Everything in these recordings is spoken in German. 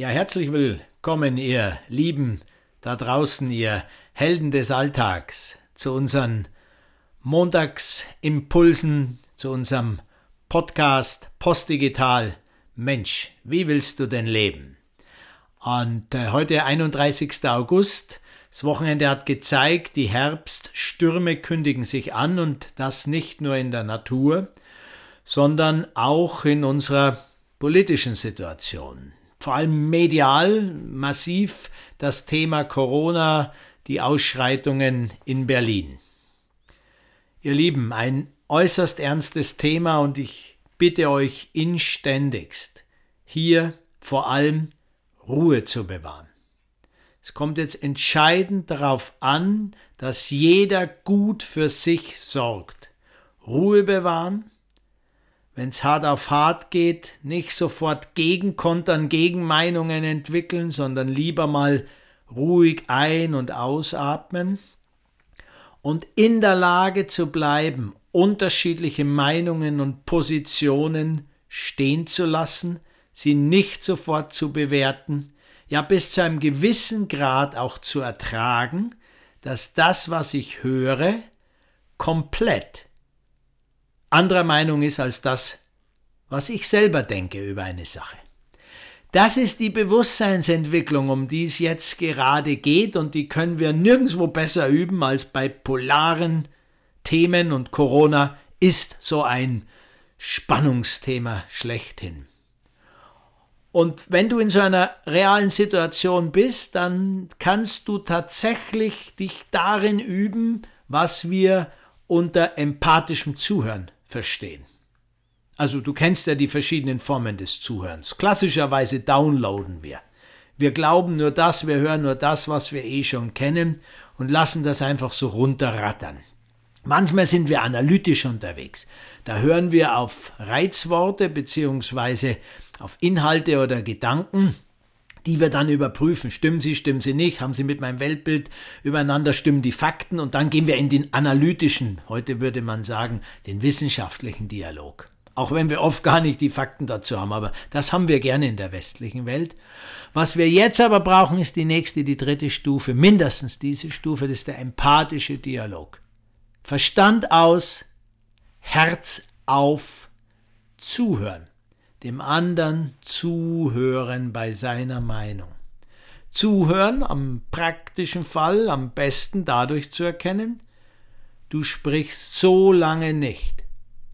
Ja, herzlich willkommen, ihr Lieben da draußen, ihr Helden des Alltags, zu unseren Montagsimpulsen, zu unserem Podcast Postdigital. Mensch, wie willst du denn leben? Und äh, heute 31. August. Das Wochenende hat gezeigt, die Herbststürme kündigen sich an und das nicht nur in der Natur, sondern auch in unserer politischen Situation vor allem medial massiv das Thema Corona, die Ausschreitungen in Berlin. Ihr Lieben, ein äußerst ernstes Thema und ich bitte euch inständigst, hier vor allem Ruhe zu bewahren. Es kommt jetzt entscheidend darauf an, dass jeder gut für sich sorgt. Ruhe bewahren, wenn es hart auf hart geht, nicht sofort Gegenkontern, Gegenmeinungen entwickeln, sondern lieber mal ruhig ein- und ausatmen und in der Lage zu bleiben, unterschiedliche Meinungen und Positionen stehen zu lassen, sie nicht sofort zu bewerten, ja bis zu einem gewissen Grad auch zu ertragen, dass das, was ich höre, komplett anderer Meinung ist als das, was ich selber denke über eine Sache. Das ist die Bewusstseinsentwicklung, um die es jetzt gerade geht, und die können wir nirgendwo besser üben als bei polaren Themen, und Corona ist so ein Spannungsthema schlechthin. Und wenn du in so einer realen Situation bist, dann kannst du tatsächlich dich darin üben, was wir unter empathischem Zuhören verstehen. Also du kennst ja die verschiedenen Formen des Zuhörens. Klassischerweise downloaden wir. Wir glauben nur das, wir hören nur das, was wir eh schon kennen und lassen das einfach so runterrattern. Manchmal sind wir analytisch unterwegs. Da hören wir auf Reizworte bzw. auf Inhalte oder Gedanken die wir dann überprüfen. Stimmen sie, stimmen sie nicht? Haben sie mit meinem Weltbild übereinander? Stimmen die Fakten? Und dann gehen wir in den analytischen, heute würde man sagen, den wissenschaftlichen Dialog. Auch wenn wir oft gar nicht die Fakten dazu haben, aber das haben wir gerne in der westlichen Welt. Was wir jetzt aber brauchen, ist die nächste, die dritte Stufe, mindestens diese Stufe, das ist der empathische Dialog. Verstand aus, Herz auf, zuhören dem anderen zuhören bei seiner Meinung. Zuhören am praktischen Fall am besten dadurch zu erkennen, du sprichst so lange nicht,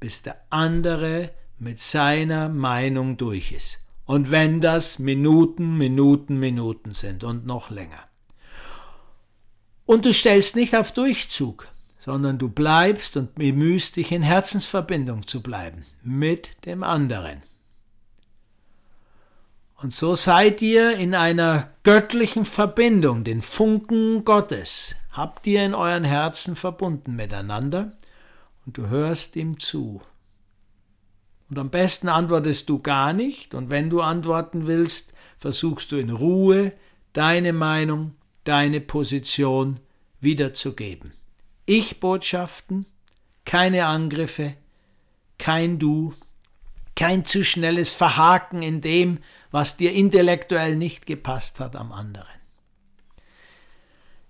bis der andere mit seiner Meinung durch ist. Und wenn das Minuten, Minuten, Minuten sind und noch länger. Und du stellst nicht auf Durchzug, sondern du bleibst und bemühst dich in Herzensverbindung zu bleiben mit dem anderen. Und so seid ihr in einer göttlichen Verbindung, den Funken Gottes, habt ihr in euren Herzen verbunden miteinander und du hörst ihm zu. Und am besten antwortest du gar nicht und wenn du antworten willst, versuchst du in Ruhe deine Meinung, deine Position wiederzugeben. Ich-Botschaften, keine Angriffe, kein Du, kein zu schnelles Verhaken in dem, was dir intellektuell nicht gepasst hat am anderen.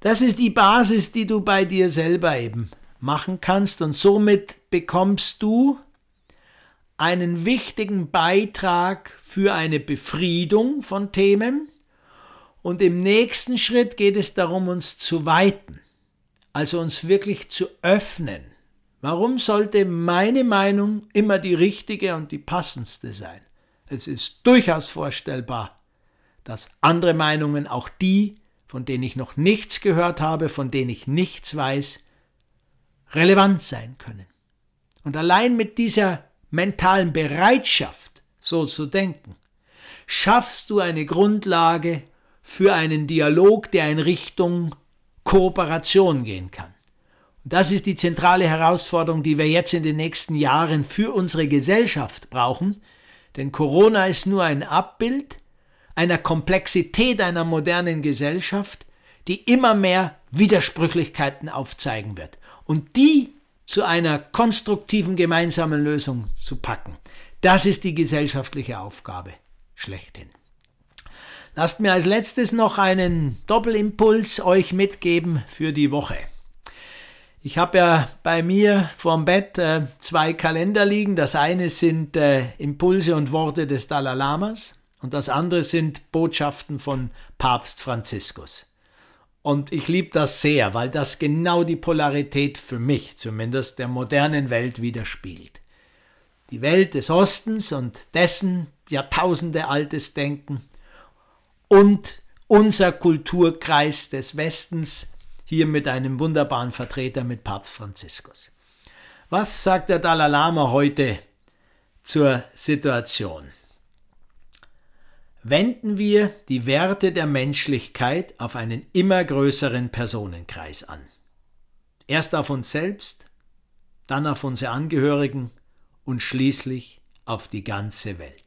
Das ist die Basis, die du bei dir selber eben machen kannst und somit bekommst du einen wichtigen Beitrag für eine Befriedung von Themen und im nächsten Schritt geht es darum, uns zu weiten, also uns wirklich zu öffnen. Warum sollte meine Meinung immer die richtige und die passendste sein? Es ist durchaus vorstellbar, dass andere Meinungen, auch die, von denen ich noch nichts gehört habe, von denen ich nichts weiß, relevant sein können. Und allein mit dieser mentalen Bereitschaft, so zu denken, schaffst du eine Grundlage für einen Dialog, der in Richtung Kooperation gehen kann. Und das ist die zentrale Herausforderung, die wir jetzt in den nächsten Jahren für unsere Gesellschaft brauchen, denn Corona ist nur ein Abbild einer Komplexität einer modernen Gesellschaft, die immer mehr Widersprüchlichkeiten aufzeigen wird. Und die zu einer konstruktiven gemeinsamen Lösung zu packen, das ist die gesellschaftliche Aufgabe schlechthin. Lasst mir als letztes noch einen Doppelimpuls euch mitgeben für die Woche. Ich habe ja bei mir vorm Bett äh, zwei Kalender liegen. Das eine sind äh, Impulse und Worte des Dalai Lamas und das andere sind Botschaften von Papst Franziskus. Und ich liebe das sehr, weil das genau die Polarität für mich zumindest der modernen Welt widerspiegelt. Die Welt des Ostens und dessen Jahrtausende altes Denken und unser Kulturkreis des Westens, hier mit einem wunderbaren Vertreter mit Papst Franziskus. Was sagt der Dalai Lama heute zur Situation? Wenden wir die Werte der Menschlichkeit auf einen immer größeren Personenkreis an. Erst auf uns selbst, dann auf unsere Angehörigen und schließlich auf die ganze Welt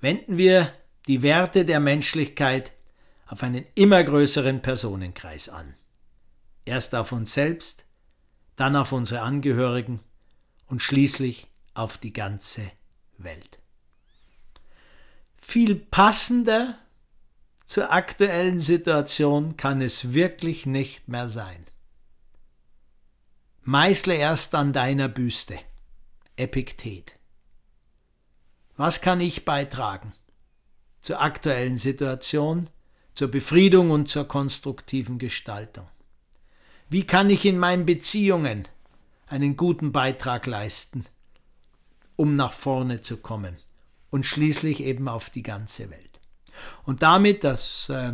wenden wir die Werte der Menschlichkeit auf einen immer größeren Personenkreis an. Erst auf uns selbst, dann auf unsere Angehörigen und schließlich auf die ganze Welt. Viel passender zur aktuellen Situation kann es wirklich nicht mehr sein. Meißle erst an deiner Büste. Epiktet. Was kann ich beitragen zur aktuellen Situation, zur Befriedung und zur konstruktiven Gestaltung? Wie kann ich in meinen Beziehungen einen guten Beitrag leisten, um nach vorne zu kommen und schließlich eben auf die ganze Welt? Und damit, das äh,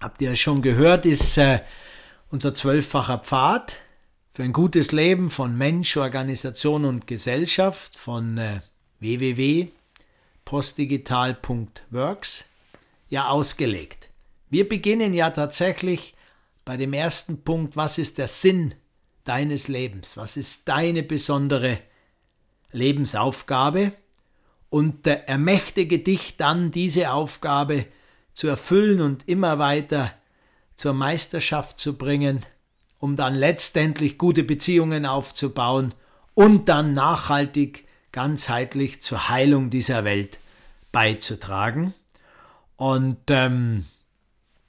habt ihr schon gehört, ist äh, unser zwölffacher Pfad für ein gutes Leben von Mensch, Organisation und Gesellschaft von äh, www.postdigital.works ja ausgelegt. Wir beginnen ja tatsächlich bei dem ersten Punkt, was ist der Sinn deines Lebens? Was ist deine besondere Lebensaufgabe? Und ermächtige dich dann, diese Aufgabe zu erfüllen und immer weiter zur Meisterschaft zu bringen, um dann letztendlich gute Beziehungen aufzubauen und dann nachhaltig ganzheitlich zur Heilung dieser Welt beizutragen. Und ähm,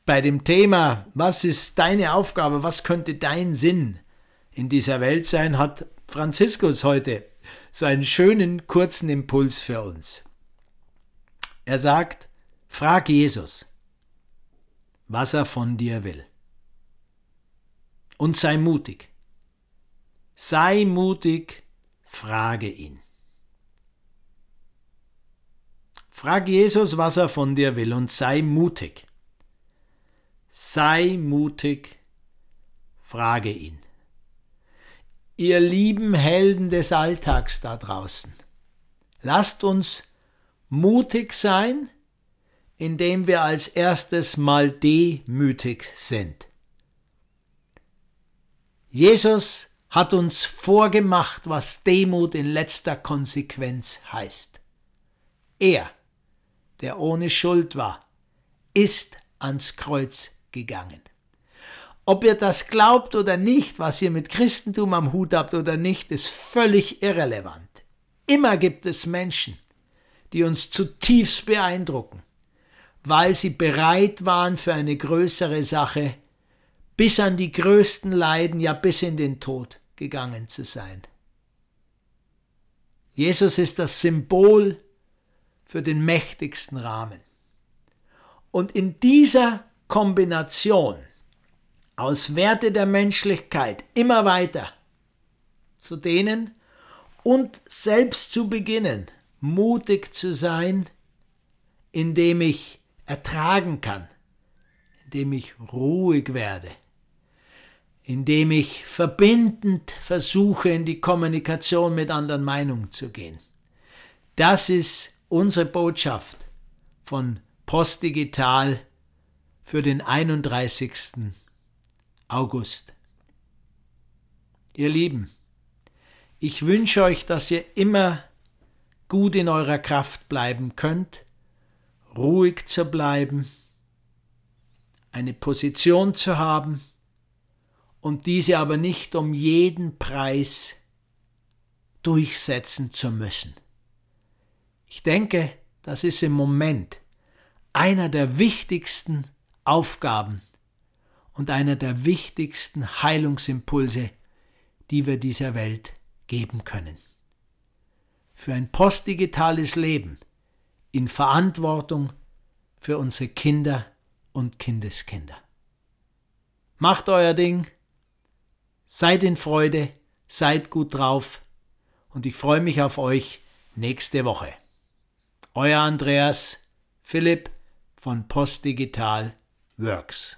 bei dem Thema, was ist deine Aufgabe, was könnte dein Sinn in dieser Welt sein, hat Franziskus heute so einen schönen kurzen Impuls für uns. Er sagt, frag Jesus, was er von dir will. Und sei mutig. Sei mutig, frage ihn. Frag Jesus, was er von dir will und sei mutig. Sei mutig, frage ihn. Ihr lieben Helden des Alltags da draußen, lasst uns mutig sein, indem wir als erstes mal demütig sind. Jesus hat uns vorgemacht, was Demut in letzter Konsequenz heißt. Er der ohne Schuld war, ist ans Kreuz gegangen. Ob ihr das glaubt oder nicht, was ihr mit Christentum am Hut habt oder nicht, ist völlig irrelevant. Immer gibt es Menschen, die uns zutiefst beeindrucken, weil sie bereit waren für eine größere Sache, bis an die größten Leiden, ja bis in den Tod gegangen zu sein. Jesus ist das Symbol für den mächtigsten Rahmen. Und in dieser Kombination aus Werte der Menschlichkeit immer weiter zu denen und selbst zu beginnen, mutig zu sein, indem ich ertragen kann, indem ich ruhig werde, indem ich verbindend versuche, in die Kommunikation mit anderen Meinungen zu gehen. Das ist unsere Botschaft von Postdigital für den 31. August. Ihr Lieben, ich wünsche euch, dass ihr immer gut in eurer Kraft bleiben könnt, ruhig zu bleiben, eine Position zu haben und diese aber nicht um jeden Preis durchsetzen zu müssen. Ich denke, das ist im Moment einer der wichtigsten Aufgaben und einer der wichtigsten Heilungsimpulse, die wir dieser Welt geben können. Für ein postdigitales Leben in Verantwortung für unsere Kinder und Kindeskinder. Macht euer Ding, seid in Freude, seid gut drauf und ich freue mich auf euch nächste Woche. Euer Andreas Philipp von Postdigital Works.